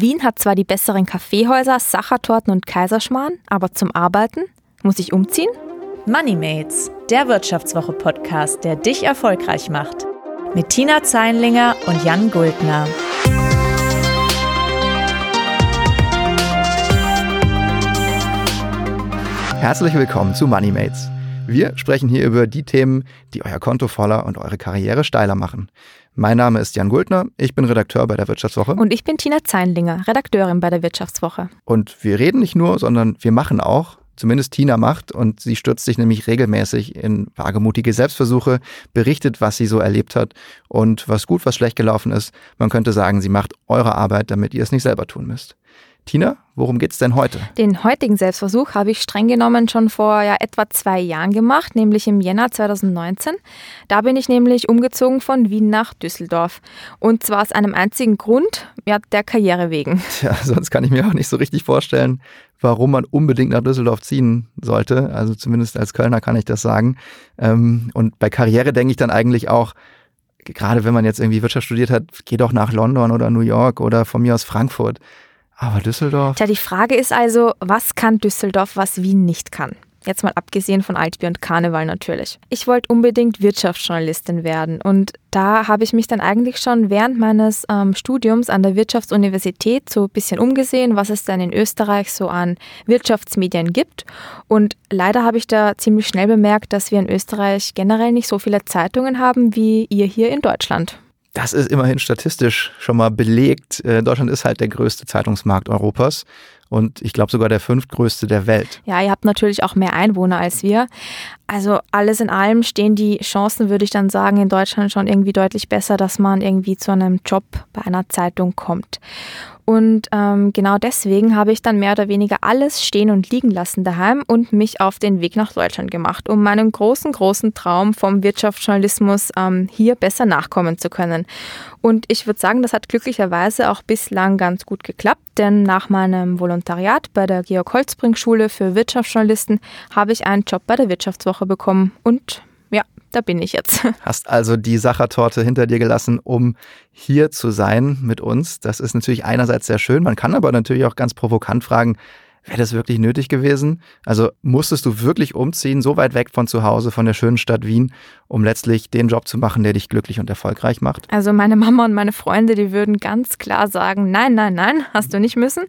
Wien hat zwar die besseren Kaffeehäuser, Sachertorten und Kaiserschmarrn, aber zum Arbeiten muss ich umziehen? Moneymates, der Wirtschaftswoche-Podcast, der dich erfolgreich macht. Mit Tina Zeinlinger und Jan Guldner. Herzlich willkommen zu Moneymates. Wir sprechen hier über die Themen, die euer Konto voller und eure Karriere steiler machen. Mein Name ist Jan Guldner, ich bin Redakteur bei der Wirtschaftswoche. Und ich bin Tina Zeinlinger, Redakteurin bei der Wirtschaftswoche. Und wir reden nicht nur, sondern wir machen auch zumindest Tina macht und sie stürzt sich nämlich regelmäßig in wagemutige Selbstversuche, berichtet, was sie so erlebt hat und was gut, was schlecht gelaufen ist. Man könnte sagen, sie macht eure Arbeit, damit ihr es nicht selber tun müsst. Tina, worum geht's denn heute? Den heutigen Selbstversuch habe ich streng genommen schon vor ja, etwa zwei Jahren gemacht, nämlich im Jänner 2019. Da bin ich nämlich umgezogen von Wien nach Düsseldorf. Und zwar aus einem einzigen Grund, ja, der Karriere wegen. Tja, sonst kann ich mir auch nicht so richtig vorstellen, warum man unbedingt nach Düsseldorf ziehen sollte. Also zumindest als Kölner kann ich das sagen. Ähm, und bei Karriere denke ich dann eigentlich auch, gerade wenn man jetzt irgendwie Wirtschaft studiert hat, geh doch nach London oder New York oder von mir aus Frankfurt. Aber Düsseldorf? Tja, die Frage ist also, was kann Düsseldorf, was Wien nicht kann? Jetzt mal abgesehen von Altbier und Karneval natürlich. Ich wollte unbedingt Wirtschaftsjournalistin werden und da habe ich mich dann eigentlich schon während meines ähm, Studiums an der Wirtschaftsuniversität so ein bisschen umgesehen, was es denn in Österreich so an Wirtschaftsmedien gibt. Und leider habe ich da ziemlich schnell bemerkt, dass wir in Österreich generell nicht so viele Zeitungen haben wie ihr hier in Deutschland. Das ist immerhin statistisch schon mal belegt. Äh, Deutschland ist halt der größte Zeitungsmarkt Europas und ich glaube sogar der fünftgrößte der Welt. Ja, ihr habt natürlich auch mehr Einwohner als wir. Also alles in allem stehen die Chancen, würde ich dann sagen, in Deutschland schon irgendwie deutlich besser, dass man irgendwie zu einem Job bei einer Zeitung kommt. Und ähm, genau deswegen habe ich dann mehr oder weniger alles stehen und liegen lassen daheim und mich auf den Weg nach Deutschland gemacht, um meinem großen, großen Traum vom Wirtschaftsjournalismus ähm, hier besser nachkommen zu können. Und ich würde sagen, das hat glücklicherweise auch bislang ganz gut geklappt, denn nach meinem Volontariat bei der Georg Holzbrink Schule für Wirtschaftsjournalisten habe ich einen Job bei der Wirtschaftswoche bekommen und ja, da bin ich jetzt. Hast also die Sachertorte hinter dir gelassen, um hier zu sein mit uns. Das ist natürlich einerseits sehr schön. Man kann aber natürlich auch ganz provokant fragen, Wäre das wirklich nötig gewesen? Also musstest du wirklich umziehen, so weit weg von zu Hause, von der schönen Stadt Wien, um letztlich den Job zu machen, der dich glücklich und erfolgreich macht? Also meine Mama und meine Freunde, die würden ganz klar sagen, nein, nein, nein, hast du nicht müssen.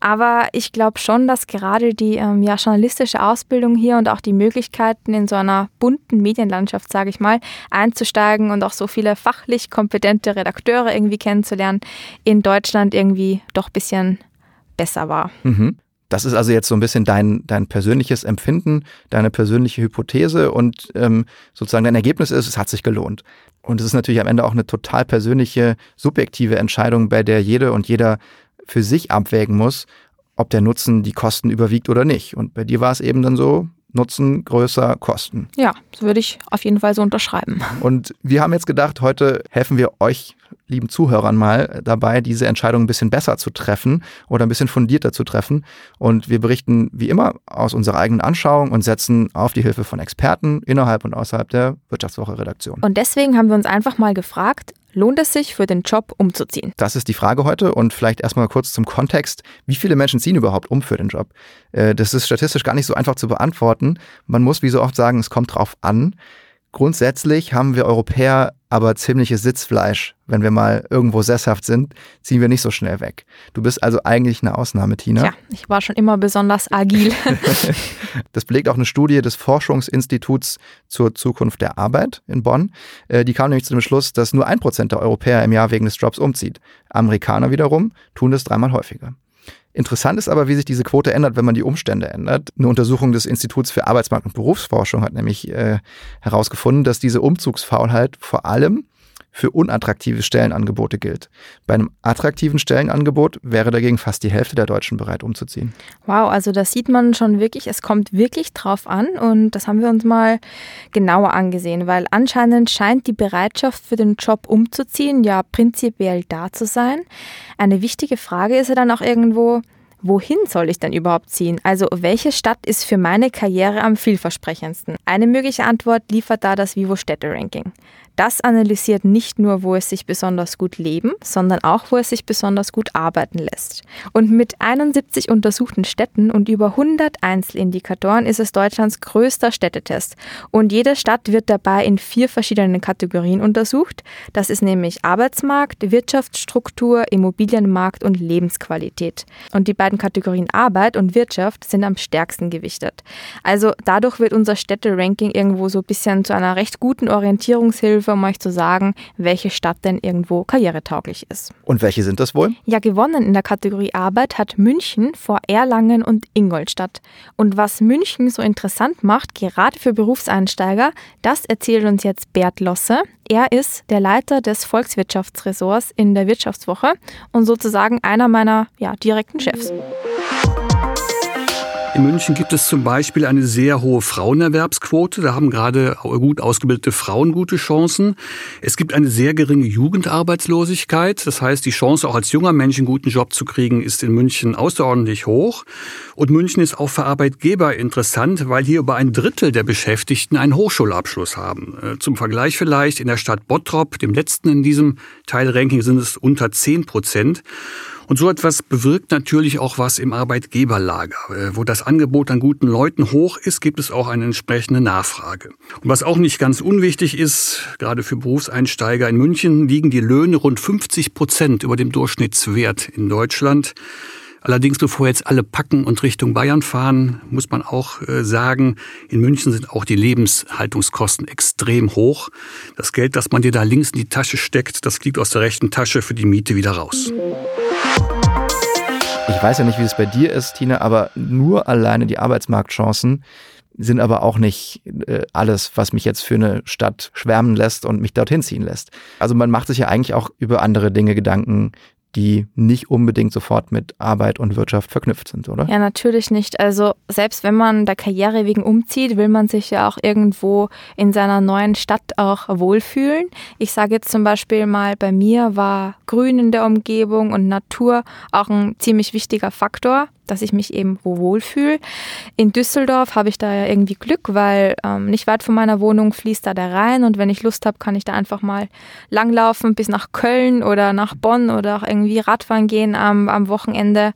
Aber ich glaube schon, dass gerade die ähm, ja, journalistische Ausbildung hier und auch die Möglichkeiten in so einer bunten Medienlandschaft, sage ich mal, einzusteigen und auch so viele fachlich kompetente Redakteure irgendwie kennenzulernen, in Deutschland irgendwie doch ein bisschen besser war. Mhm. Das ist also jetzt so ein bisschen dein, dein persönliches Empfinden, deine persönliche Hypothese und ähm, sozusagen dein Ergebnis ist, es hat sich gelohnt. Und es ist natürlich am Ende auch eine total persönliche, subjektive Entscheidung, bei der jede und jeder für sich abwägen muss, ob der Nutzen die Kosten überwiegt oder nicht. Und bei dir war es eben dann so, Nutzen größer Kosten. Ja, das würde ich auf jeden Fall so unterschreiben. Und wir haben jetzt gedacht, heute helfen wir euch, lieben Zuhörern, mal dabei, diese Entscheidung ein bisschen besser zu treffen oder ein bisschen fundierter zu treffen. Und wir berichten wie immer aus unserer eigenen Anschauung und setzen auf die Hilfe von Experten innerhalb und außerhalb der Wirtschaftswoche-Redaktion. Und deswegen haben wir uns einfach mal gefragt, Lohnt es sich für den Job umzuziehen? Das ist die Frage heute und vielleicht erstmal kurz zum Kontext. Wie viele Menschen ziehen überhaupt um für den Job? Äh, das ist statistisch gar nicht so einfach zu beantworten. Man muss wie so oft sagen, es kommt drauf an. Grundsätzlich haben wir Europäer aber ziemliches Sitzfleisch. Wenn wir mal irgendwo sesshaft sind, ziehen wir nicht so schnell weg. Du bist also eigentlich eine Ausnahme, Tina. Ja, ich war schon immer besonders agil. das belegt auch eine Studie des Forschungsinstituts zur Zukunft der Arbeit in Bonn. Äh, die kam nämlich zu dem Schluss, dass nur ein Prozent der Europäer im Jahr wegen des Jobs umzieht. Amerikaner wiederum tun das dreimal häufiger. Interessant ist aber, wie sich diese Quote ändert, wenn man die Umstände ändert. Eine Untersuchung des Instituts für Arbeitsmarkt und Berufsforschung hat nämlich äh, herausgefunden, dass diese Umzugsfaulheit vor allem für unattraktive Stellenangebote gilt. Bei einem attraktiven Stellenangebot wäre dagegen fast die Hälfte der Deutschen bereit umzuziehen. Wow, also das sieht man schon wirklich, es kommt wirklich drauf an und das haben wir uns mal genauer angesehen, weil anscheinend scheint die Bereitschaft für den Job umzuziehen ja prinzipiell da zu sein. Eine wichtige Frage ist ja dann auch irgendwo, wohin soll ich denn überhaupt ziehen? Also welche Stadt ist für meine Karriere am vielversprechendsten? Eine mögliche Antwort liefert da das Vivo Städte Ranking. Das analysiert nicht nur, wo es sich besonders gut leben, sondern auch, wo es sich besonders gut arbeiten lässt. Und mit 71 untersuchten Städten und über 100 Einzelindikatoren ist es Deutschlands größter Städtetest. Und jede Stadt wird dabei in vier verschiedenen Kategorien untersucht. Das ist nämlich Arbeitsmarkt, Wirtschaftsstruktur, Immobilienmarkt und Lebensqualität. Und die beiden Kategorien Arbeit und Wirtschaft sind am stärksten gewichtet. Also dadurch wird unser Städteranking irgendwo so ein bisschen zu einer recht guten Orientierungshilfe Hilfe, um euch zu sagen, welche Stadt denn irgendwo karrieretauglich ist. Und welche sind das wohl? Ja, gewonnen in der Kategorie Arbeit hat München vor Erlangen und Ingolstadt. Und was München so interessant macht, gerade für Berufseinsteiger, das erzählt uns jetzt Bert Losse. Er ist der Leiter des Volkswirtschaftsressorts in der Wirtschaftswoche und sozusagen einer meiner ja, direkten Chefs. In München gibt es zum Beispiel eine sehr hohe Frauenerwerbsquote. Da haben gerade gut ausgebildete Frauen gute Chancen. Es gibt eine sehr geringe Jugendarbeitslosigkeit. Das heißt, die Chance, auch als junger Mensch einen guten Job zu kriegen, ist in München außerordentlich hoch. Und München ist auch für Arbeitgeber interessant, weil hier über ein Drittel der Beschäftigten einen Hochschulabschluss haben. Äh, zum Vergleich vielleicht in der Stadt Bottrop, dem letzten in diesem Teilranking, sind es unter 10 Prozent. Und so etwas bewirkt natürlich auch was im Arbeitgeberlager. Äh, wo das Angebot an guten Leuten hoch ist, gibt es auch eine entsprechende Nachfrage. Und was auch nicht ganz unwichtig ist, gerade für Berufseinsteiger in München liegen die Löhne rund 50 Prozent über dem Durchschnittswert in Deutschland. Allerdings, bevor jetzt alle packen und Richtung Bayern fahren, muss man auch äh, sagen, in München sind auch die Lebenshaltungskosten extrem hoch. Das Geld, das man dir da links in die Tasche steckt, das fliegt aus der rechten Tasche für die Miete wieder raus. Ich weiß ja nicht, wie es bei dir ist, Tina, aber nur alleine die Arbeitsmarktchancen sind aber auch nicht äh, alles, was mich jetzt für eine Stadt schwärmen lässt und mich dorthin ziehen lässt. Also man macht sich ja eigentlich auch über andere Dinge Gedanken, die nicht unbedingt sofort mit Arbeit und Wirtschaft verknüpft sind, oder? Ja, natürlich nicht. Also selbst wenn man der Karriere wegen umzieht, will man sich ja auch irgendwo in seiner neuen Stadt auch wohlfühlen. Ich sage jetzt zum Beispiel mal, bei mir war Grün in der Umgebung und Natur auch ein ziemlich wichtiger Faktor dass ich mich eben wo wohlfühle. In Düsseldorf habe ich da ja irgendwie Glück, weil ähm, nicht weit von meiner Wohnung fließt da der Rhein und wenn ich Lust habe, kann ich da einfach mal langlaufen bis nach Köln oder nach Bonn oder auch irgendwie Radfahren gehen am, am Wochenende.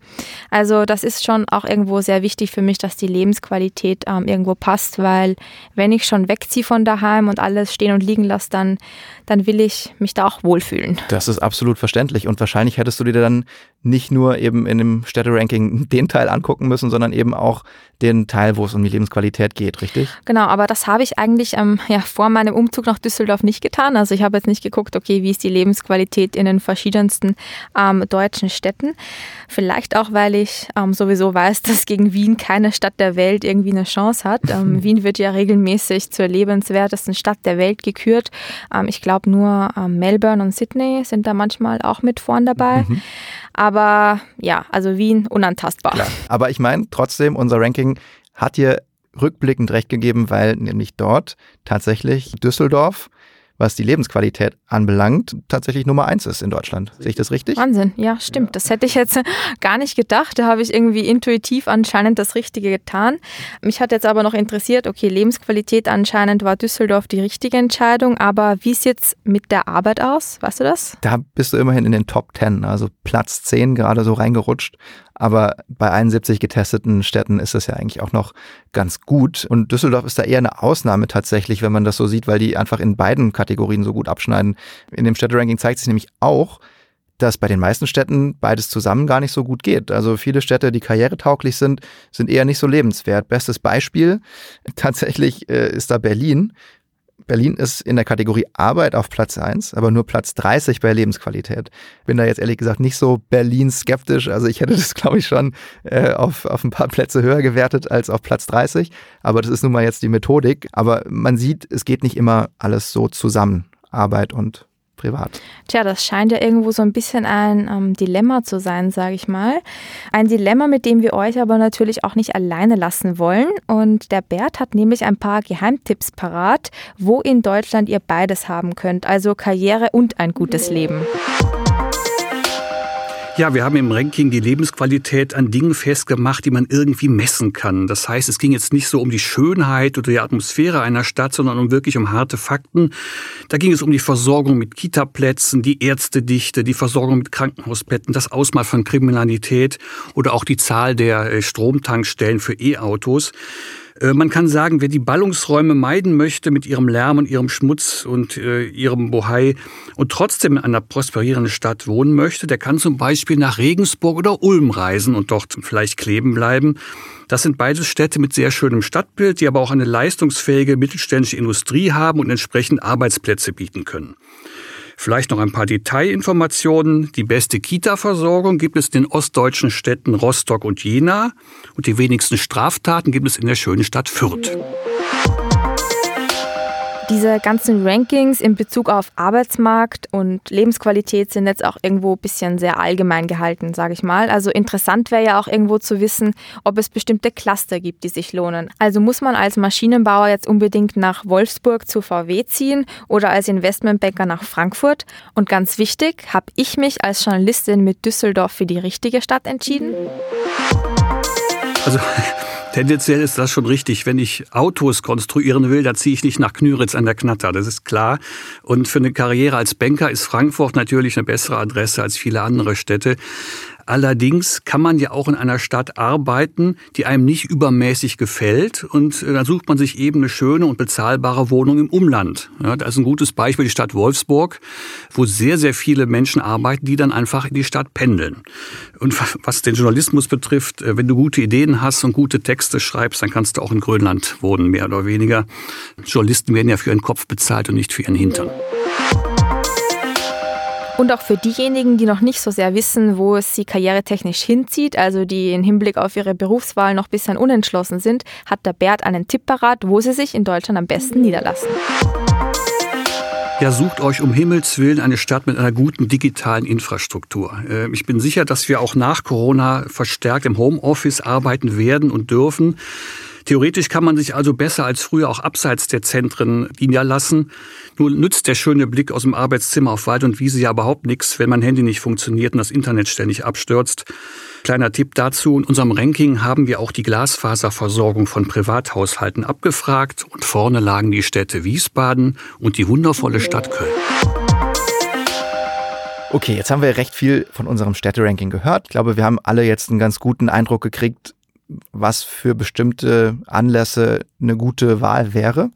Also das ist schon auch irgendwo sehr wichtig für mich, dass die Lebensqualität ähm, irgendwo passt, weil wenn ich schon wegziehe von daheim und alles stehen und liegen lasse, dann, dann will ich mich da auch wohlfühlen. Das ist absolut verständlich und wahrscheinlich hättest du dir dann nicht nur eben in dem Städteranking den Teil angucken müssen, sondern eben auch den Teil, wo es um die Lebensqualität geht, richtig? Genau, aber das habe ich eigentlich ähm, ja, vor meinem Umzug nach Düsseldorf nicht getan. Also ich habe jetzt nicht geguckt, okay, wie ist die Lebensqualität in den verschiedensten ähm, deutschen Städten. Vielleicht auch, weil ich ähm, sowieso weiß, dass gegen Wien keine Stadt der Welt irgendwie eine Chance hat. Ähm, Wien wird ja regelmäßig zur lebenswertesten Stadt der Welt gekürt. Ähm, ich glaube nur ähm, Melbourne und Sydney sind da manchmal auch mit vorn dabei. Mhm. Aber ja, also Wien unantastbar. Klar. Aber ich meine, trotzdem, unser Ranking hat dir rückblickend recht gegeben, weil nämlich dort tatsächlich Düsseldorf was die Lebensqualität anbelangt, tatsächlich Nummer eins ist in Deutschland. Sehe ich das richtig? Wahnsinn, ja, stimmt. Das hätte ich jetzt gar nicht gedacht. Da habe ich irgendwie intuitiv anscheinend das Richtige getan. Mich hat jetzt aber noch interessiert, okay, Lebensqualität anscheinend war Düsseldorf die richtige Entscheidung, aber wie ist jetzt mit der Arbeit aus? Weißt du das? Da bist du immerhin in den Top 10, also Platz 10 gerade so reingerutscht. Aber bei 71 getesteten Städten ist das ja eigentlich auch noch ganz gut. Und Düsseldorf ist da eher eine Ausnahme tatsächlich, wenn man das so sieht, weil die einfach in beiden Kategorien so gut abschneiden. In dem Städteranking zeigt sich nämlich auch, dass bei den meisten Städten beides zusammen gar nicht so gut geht. Also viele Städte, die karrieretauglich sind, sind eher nicht so lebenswert. Bestes Beispiel tatsächlich äh, ist da Berlin. Berlin ist in der Kategorie Arbeit auf Platz 1, aber nur Platz 30 bei Lebensqualität. Bin da jetzt ehrlich gesagt nicht so Berlin skeptisch. Also ich hätte das, glaube ich, schon äh, auf, auf ein paar Plätze höher gewertet als auf Platz 30. Aber das ist nun mal jetzt die Methodik. Aber man sieht, es geht nicht immer alles so zusammen. Arbeit und privat. Tja, das scheint ja irgendwo so ein bisschen ein ähm, Dilemma zu sein, sage ich mal. Ein Dilemma, mit dem wir euch aber natürlich auch nicht alleine lassen wollen. Und der Bert hat nämlich ein paar Geheimtipps parat, wo in Deutschland ihr beides haben könnt, also Karriere und ein gutes Leben. Ja, wir haben im Ranking die Lebensqualität an Dingen festgemacht, die man irgendwie messen kann. Das heißt, es ging jetzt nicht so um die Schönheit oder die Atmosphäre einer Stadt, sondern um wirklich um harte Fakten. Da ging es um die Versorgung mit Kitaplätzen, die Ärztedichte, die Versorgung mit Krankenhausbetten, das Ausmaß von Kriminalität oder auch die Zahl der äh, Stromtankstellen für E-Autos. Äh, man kann sagen, wer die Ballungsräume meiden möchte mit ihrem Lärm und ihrem Schmutz und äh, ihrem Bohai und trotzdem in einer prosperierenden Stadt wohnen möchte, der kann zum Beispiel nach Regensburg oder Ulm reisen und dort vielleicht kleben bleiben. Das sind beides Städte mit sehr schönem Stadtbild, die aber auch eine leistungsfähige mittelständische Industrie haben und entsprechend Arbeitsplätze bieten können. Vielleicht noch ein paar Detailinformationen. Die beste Kita-Versorgung gibt es in den ostdeutschen Städten Rostock und Jena und die wenigsten Straftaten gibt es in der schönen Stadt Fürth. Diese ganzen Rankings in Bezug auf Arbeitsmarkt und Lebensqualität sind jetzt auch irgendwo ein bisschen sehr allgemein gehalten, sage ich mal. Also interessant wäre ja auch irgendwo zu wissen, ob es bestimmte Cluster gibt, die sich lohnen. Also muss man als Maschinenbauer jetzt unbedingt nach Wolfsburg zu VW ziehen oder als Investmentbanker nach Frankfurt? Und ganz wichtig, habe ich mich als Journalistin mit Düsseldorf für die richtige Stadt entschieden? Also Tendenziell ist das schon richtig. Wenn ich Autos konstruieren will, da ziehe ich nicht nach Knüritz an der Knatter, das ist klar. Und für eine Karriere als Banker ist Frankfurt natürlich eine bessere Adresse als viele andere Städte. Allerdings kann man ja auch in einer Stadt arbeiten, die einem nicht übermäßig gefällt. Und äh, dann sucht man sich eben eine schöne und bezahlbare Wohnung im Umland. Ja, da ist ein gutes Beispiel die Stadt Wolfsburg, wo sehr, sehr viele Menschen arbeiten, die dann einfach in die Stadt pendeln. Und was den Journalismus betrifft, äh, wenn du gute Ideen hast und gute Texte schreibst, dann kannst du auch in Grönland wohnen, mehr oder weniger. Journalisten werden ja für ihren Kopf bezahlt und nicht für ihren Hintern. Und auch für diejenigen, die noch nicht so sehr wissen, wo es sie karrieretechnisch hinzieht, also die im Hinblick auf ihre Berufswahl noch ein bisschen unentschlossen sind, hat der Bert einen Tipp parat, wo sie sich in Deutschland am besten niederlassen. Ja, sucht euch um Himmels Willen eine Stadt mit einer guten digitalen Infrastruktur. Äh, ich bin sicher, dass wir auch nach Corona verstärkt im Homeoffice arbeiten werden und dürfen. Theoretisch kann man sich also besser als früher auch abseits der Zentren niederlassen. Nur nützt der schöne Blick aus dem Arbeitszimmer auf Wald und Wiese ja überhaupt nichts, wenn mein Handy nicht funktioniert und das Internet ständig abstürzt. Kleiner Tipp dazu, in unserem Ranking haben wir auch die Glasfaserversorgung von Privathaushalten abgefragt und vorne lagen die Städte Wiesbaden und die wundervolle Stadt Köln. Okay, jetzt haben wir recht viel von unserem Städteranking gehört. Ich glaube, wir haben alle jetzt einen ganz guten Eindruck gekriegt, was für bestimmte Anlässe eine gute Wahl wäre.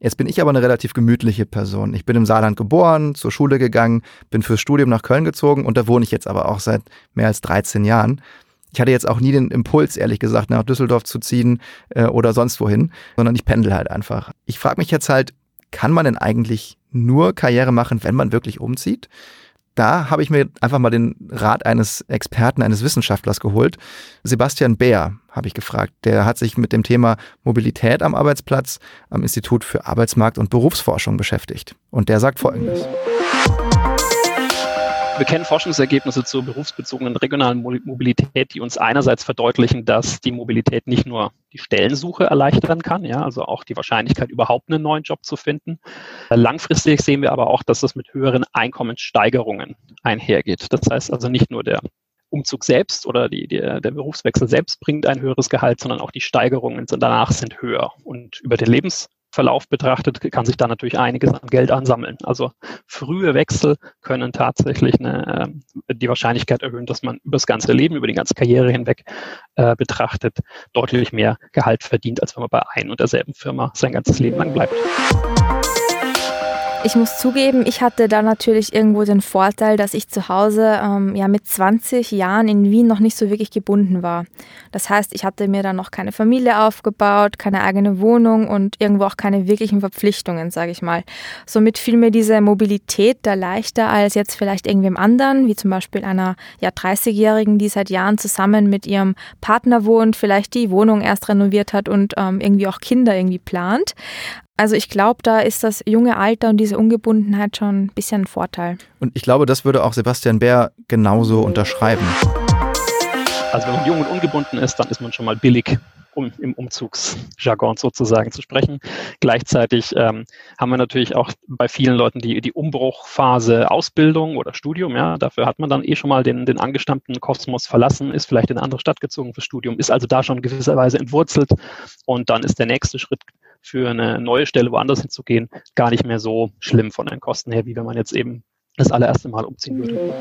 Jetzt bin ich aber eine relativ gemütliche Person. Ich bin im Saarland geboren, zur Schule gegangen, bin fürs Studium nach Köln gezogen und da wohne ich jetzt aber auch seit mehr als 13 Jahren. Ich hatte jetzt auch nie den Impuls, ehrlich gesagt, nach Düsseldorf zu ziehen äh, oder sonst wohin, sondern ich pendel halt einfach. Ich frage mich jetzt halt, kann man denn eigentlich nur Karriere machen, wenn man wirklich umzieht? Da habe ich mir einfach mal den Rat eines Experten, eines Wissenschaftlers geholt. Sebastian Bär habe ich gefragt. Der hat sich mit dem Thema Mobilität am Arbeitsplatz am Institut für Arbeitsmarkt und Berufsforschung beschäftigt. Und der sagt Folgendes. Wir kennen Forschungsergebnisse zur berufsbezogenen regionalen Mobilität, die uns einerseits verdeutlichen, dass die Mobilität nicht nur die Stellensuche erleichtern kann, ja, also auch die Wahrscheinlichkeit, überhaupt einen neuen Job zu finden. Langfristig sehen wir aber auch, dass das mit höheren Einkommenssteigerungen einhergeht. Das heißt also nicht nur der Umzug selbst oder die, der, der Berufswechsel selbst bringt ein höheres Gehalt, sondern auch die Steigerungen danach sind höher. Und über den Lebens Verlauf betrachtet, kann sich da natürlich einiges an Geld ansammeln. Also frühe Wechsel können tatsächlich eine, äh, die Wahrscheinlichkeit erhöhen, dass man über das ganze Leben, über die ganze Karriere hinweg äh, betrachtet, deutlich mehr Gehalt verdient, als wenn man bei ein und derselben Firma sein ganzes Leben lang bleibt. Ich muss zugeben, ich hatte da natürlich irgendwo den Vorteil, dass ich zu Hause ähm, ja mit 20 Jahren in Wien noch nicht so wirklich gebunden war. Das heißt, ich hatte mir dann noch keine Familie aufgebaut, keine eigene Wohnung und irgendwo auch keine wirklichen Verpflichtungen, sage ich mal. Somit fiel mir diese Mobilität da leichter als jetzt vielleicht irgendwem anderen, wie zum Beispiel einer ja 30-Jährigen, die seit Jahren zusammen mit ihrem Partner wohnt, vielleicht die Wohnung erst renoviert hat und ähm, irgendwie auch Kinder irgendwie plant. Also ich glaube, da ist das junge Alter und diese Ungebundenheit schon ein bisschen ein Vorteil. Und ich glaube, das würde auch Sebastian Bär genauso unterschreiben. Also wenn man jung und ungebunden ist, dann ist man schon mal billig um im Umzugsjargon sozusagen zu sprechen. Gleichzeitig ähm, haben wir natürlich auch bei vielen Leuten die, die Umbruchphase Ausbildung oder Studium. Ja, dafür hat man dann eh schon mal den, den angestammten Kosmos verlassen, ist vielleicht in eine andere Stadt gezogen fürs Studium, ist also da schon gewisserweise entwurzelt und dann ist der nächste Schritt für eine neue Stelle woanders hinzugehen gar nicht mehr so schlimm von den Kosten her, wie wenn man jetzt eben das allererste Mal umziehen würde.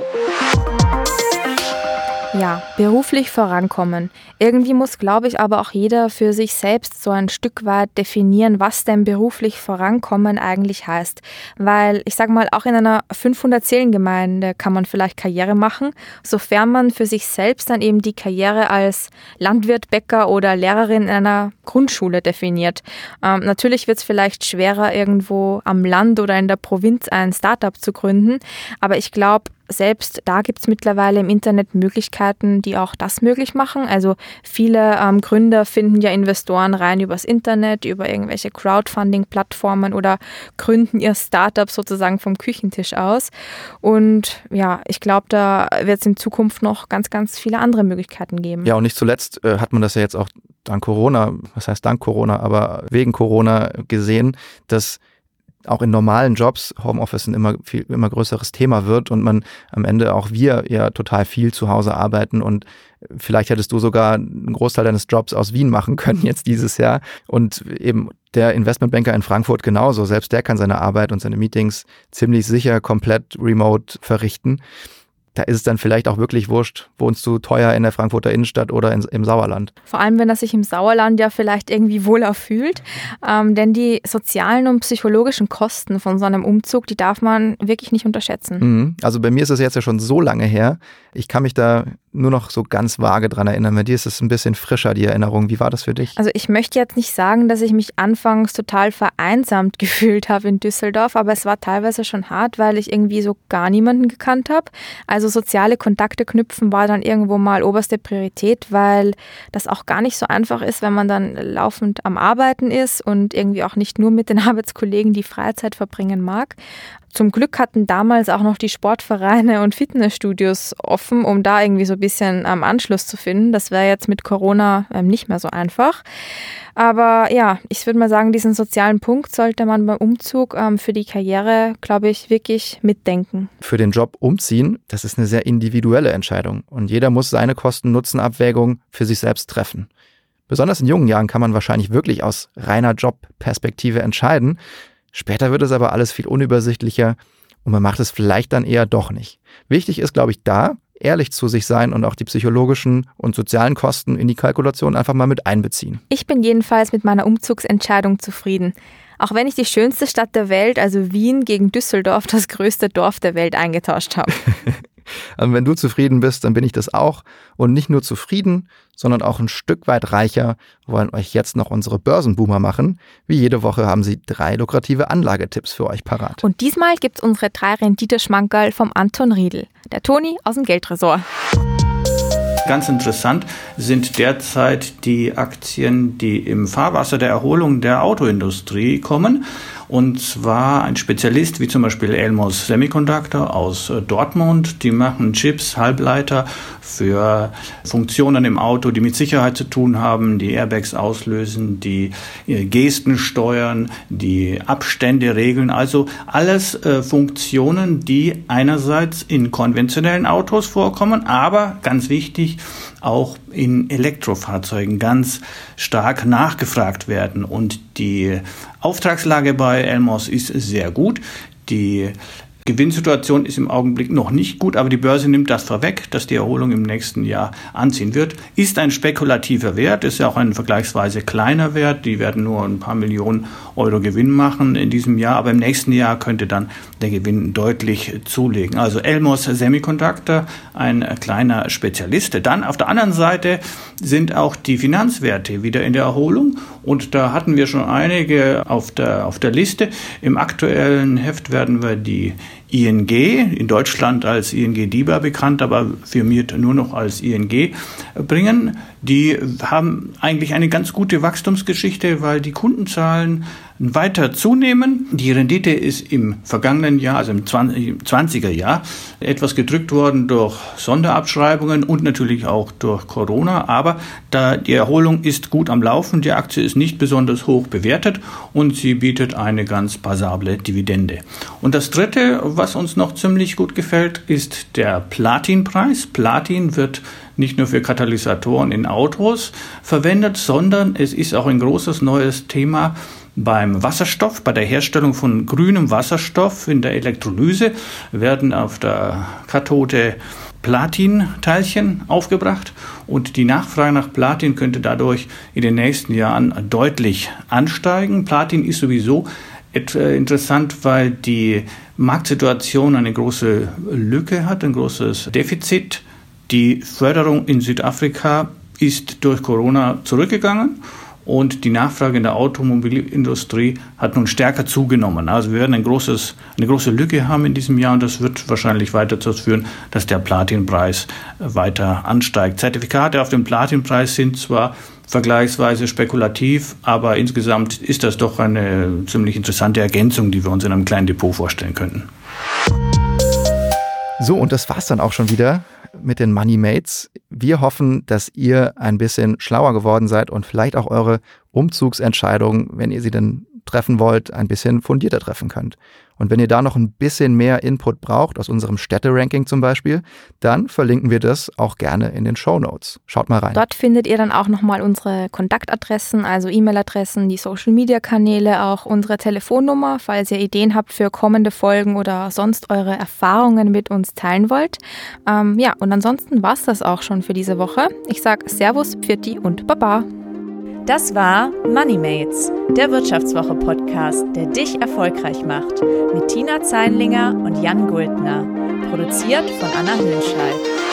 Ja, beruflich vorankommen. Irgendwie muss, glaube ich, aber auch jeder für sich selbst so ein Stück weit definieren, was denn beruflich vorankommen eigentlich heißt. Weil ich sage mal, auch in einer 500-Seelen-Gemeinde kann man vielleicht Karriere machen, sofern man für sich selbst dann eben die Karriere als Landwirt, Bäcker oder Lehrerin in einer Grundschule definiert. Ähm, natürlich wird es vielleicht schwerer, irgendwo am Land oder in der Provinz ein Startup zu gründen, aber ich glaube, selbst da gibt es mittlerweile im Internet Möglichkeiten, die auch das möglich machen. Also viele ähm, Gründer finden ja Investoren rein übers Internet, über irgendwelche Crowdfunding-Plattformen oder gründen ihr Startup sozusagen vom Küchentisch aus. Und ja, ich glaube, da wird es in Zukunft noch ganz, ganz viele andere Möglichkeiten geben. Ja, und nicht zuletzt äh, hat man das ja jetzt auch dank Corona, was heißt dank Corona, aber wegen Corona gesehen, dass auch in normalen Jobs Homeoffice ein immer viel, immer größeres Thema wird und man am Ende auch wir ja total viel zu Hause arbeiten und vielleicht hättest du sogar einen Großteil deines Jobs aus Wien machen können jetzt dieses Jahr und eben der Investmentbanker in Frankfurt genauso. Selbst der kann seine Arbeit und seine Meetings ziemlich sicher komplett remote verrichten da ist es dann vielleicht auch wirklich wurscht, wohnst du teuer in der Frankfurter Innenstadt oder in, im Sauerland. Vor allem, wenn er sich im Sauerland ja vielleicht irgendwie wohler fühlt. Ähm, denn die sozialen und psychologischen Kosten von so einem Umzug, die darf man wirklich nicht unterschätzen. Mhm. Also bei mir ist es jetzt ja schon so lange her. Ich kann mich da nur noch so ganz vage dran erinnern. Bei dir ist es ein bisschen frischer, die Erinnerung. Wie war das für dich? Also ich möchte jetzt nicht sagen, dass ich mich anfangs total vereinsamt gefühlt habe in Düsseldorf, aber es war teilweise schon hart, weil ich irgendwie so gar niemanden gekannt habe. Also soziale Kontakte knüpfen war dann irgendwo mal oberste Priorität, weil das auch gar nicht so einfach ist, wenn man dann laufend am Arbeiten ist und irgendwie auch nicht nur mit den Arbeitskollegen die Freizeit verbringen mag. Zum Glück hatten damals auch noch die Sportvereine und Fitnessstudios offen, um da irgendwie so ein bisschen am Anschluss zu finden. Das wäre jetzt mit Corona ähm, nicht mehr so einfach. Aber ja, ich würde mal sagen, diesen sozialen Punkt sollte man beim Umzug ähm, für die Karriere, glaube ich, wirklich mitdenken. Für den Job umziehen, das ist eine sehr individuelle Entscheidung und jeder muss seine Kosten-Nutzen-Abwägung für sich selbst treffen. Besonders in jungen Jahren kann man wahrscheinlich wirklich aus reiner Jobperspektive entscheiden. Später wird es aber alles viel unübersichtlicher und man macht es vielleicht dann eher doch nicht. Wichtig ist, glaube ich, da ehrlich zu sich sein und auch die psychologischen und sozialen Kosten in die Kalkulation einfach mal mit einbeziehen. Ich bin jedenfalls mit meiner Umzugsentscheidung zufrieden. Auch wenn ich die schönste Stadt der Welt, also Wien, gegen Düsseldorf, das größte Dorf der Welt, eingetauscht habe. Und wenn du zufrieden bist, dann bin ich das auch. Und nicht nur zufrieden, sondern auch ein Stück weit reicher, wollen euch jetzt noch unsere Börsenboomer machen. Wie jede Woche haben sie drei lukrative Anlagetipps für euch parat. Und diesmal gibt's unsere drei Renditeschmankerl vom Anton Riedel. Der Toni aus dem Geldtresor. Ganz interessant sind derzeit die Aktien, die im Fahrwasser der Erholung der Autoindustrie kommen. Und zwar ein Spezialist wie zum Beispiel Elmos Semiconductor aus äh, Dortmund. Die machen Chips, Halbleiter für Funktionen im Auto, die mit Sicherheit zu tun haben, die Airbags auslösen, die äh, Gesten steuern, die Abstände regeln. Also alles äh, Funktionen, die einerseits in konventionellen Autos vorkommen, aber ganz wichtig, auch in Elektrofahrzeugen ganz stark nachgefragt werden. Und die Auftragslage bei Elmos ist sehr gut. Die Gewinnsituation ist im Augenblick noch nicht gut, aber die Börse nimmt das vorweg, dass die Erholung im nächsten Jahr anziehen wird. Ist ein spekulativer Wert, ist ja auch ein vergleichsweise kleiner Wert. Die werden nur ein paar Millionen Euro Gewinn machen in diesem Jahr, aber im nächsten Jahr könnte dann der Gewinn deutlich zulegen. Also Elmos Semiconductor, ein kleiner Spezialist. Dann auf der anderen Seite sind auch die Finanzwerte wieder in der Erholung und da hatten wir schon einige auf der, auf der Liste. Im aktuellen Heft werden wir die ING, in Deutschland als ING DIBA bekannt, aber firmiert nur noch als ING, bringen. Die haben eigentlich eine ganz gute Wachstumsgeschichte, weil die Kundenzahlen weiter zunehmen. Die Rendite ist im vergangenen Jahr, also im 20er Jahr, etwas gedrückt worden durch Sonderabschreibungen und natürlich auch durch Corona. Aber da die Erholung ist gut am Laufen, die Aktie ist nicht besonders hoch bewertet und sie bietet eine ganz passable Dividende. Und das dritte, was uns noch ziemlich gut gefällt, ist der Platinpreis. Platin wird nicht nur für Katalysatoren in Autos verwendet, sondern es ist auch ein großes neues Thema beim Wasserstoff, bei der Herstellung von grünem Wasserstoff in der Elektrolyse werden auf der Kathode Platinteilchen aufgebracht und die Nachfrage nach Platin könnte dadurch in den nächsten Jahren deutlich ansteigen. Platin ist sowieso äh, interessant, weil die Marktsituation eine große Lücke hat, ein großes Defizit. Die Förderung in Südafrika ist durch Corona zurückgegangen und die Nachfrage in der Automobilindustrie hat nun stärker zugenommen. Also wir werden ein großes, eine große Lücke haben in diesem Jahr und das wird wahrscheinlich weiter dazu führen, dass der Platinpreis weiter ansteigt. Zertifikate auf dem Platinpreis sind zwar vergleichsweise spekulativ, aber insgesamt ist das doch eine ziemlich interessante Ergänzung, die wir uns in einem kleinen Depot vorstellen könnten. So, und das war's dann auch schon wieder mit den Money Mates. Wir hoffen, dass ihr ein bisschen schlauer geworden seid und vielleicht auch eure Umzugsentscheidungen, wenn ihr sie denn treffen wollt, ein bisschen fundierter treffen könnt. Und wenn ihr da noch ein bisschen mehr Input braucht, aus unserem Städteranking zum Beispiel, dann verlinken wir das auch gerne in den Show Notes. Schaut mal rein. Dort findet ihr dann auch nochmal unsere Kontaktadressen, also E-Mail-Adressen, die Social-Media-Kanäle, auch unsere Telefonnummer, falls ihr Ideen habt für kommende Folgen oder sonst eure Erfahrungen mit uns teilen wollt. Ähm, ja, und ansonsten war es das auch schon für diese Woche. Ich sage Servus, Pfirti und Baba. Das war MoneyMates, der Wirtschaftswoche-Podcast, der dich erfolgreich macht, mit Tina Zeinlinger und Jan Guldner. Produziert von Anna Hülscheit.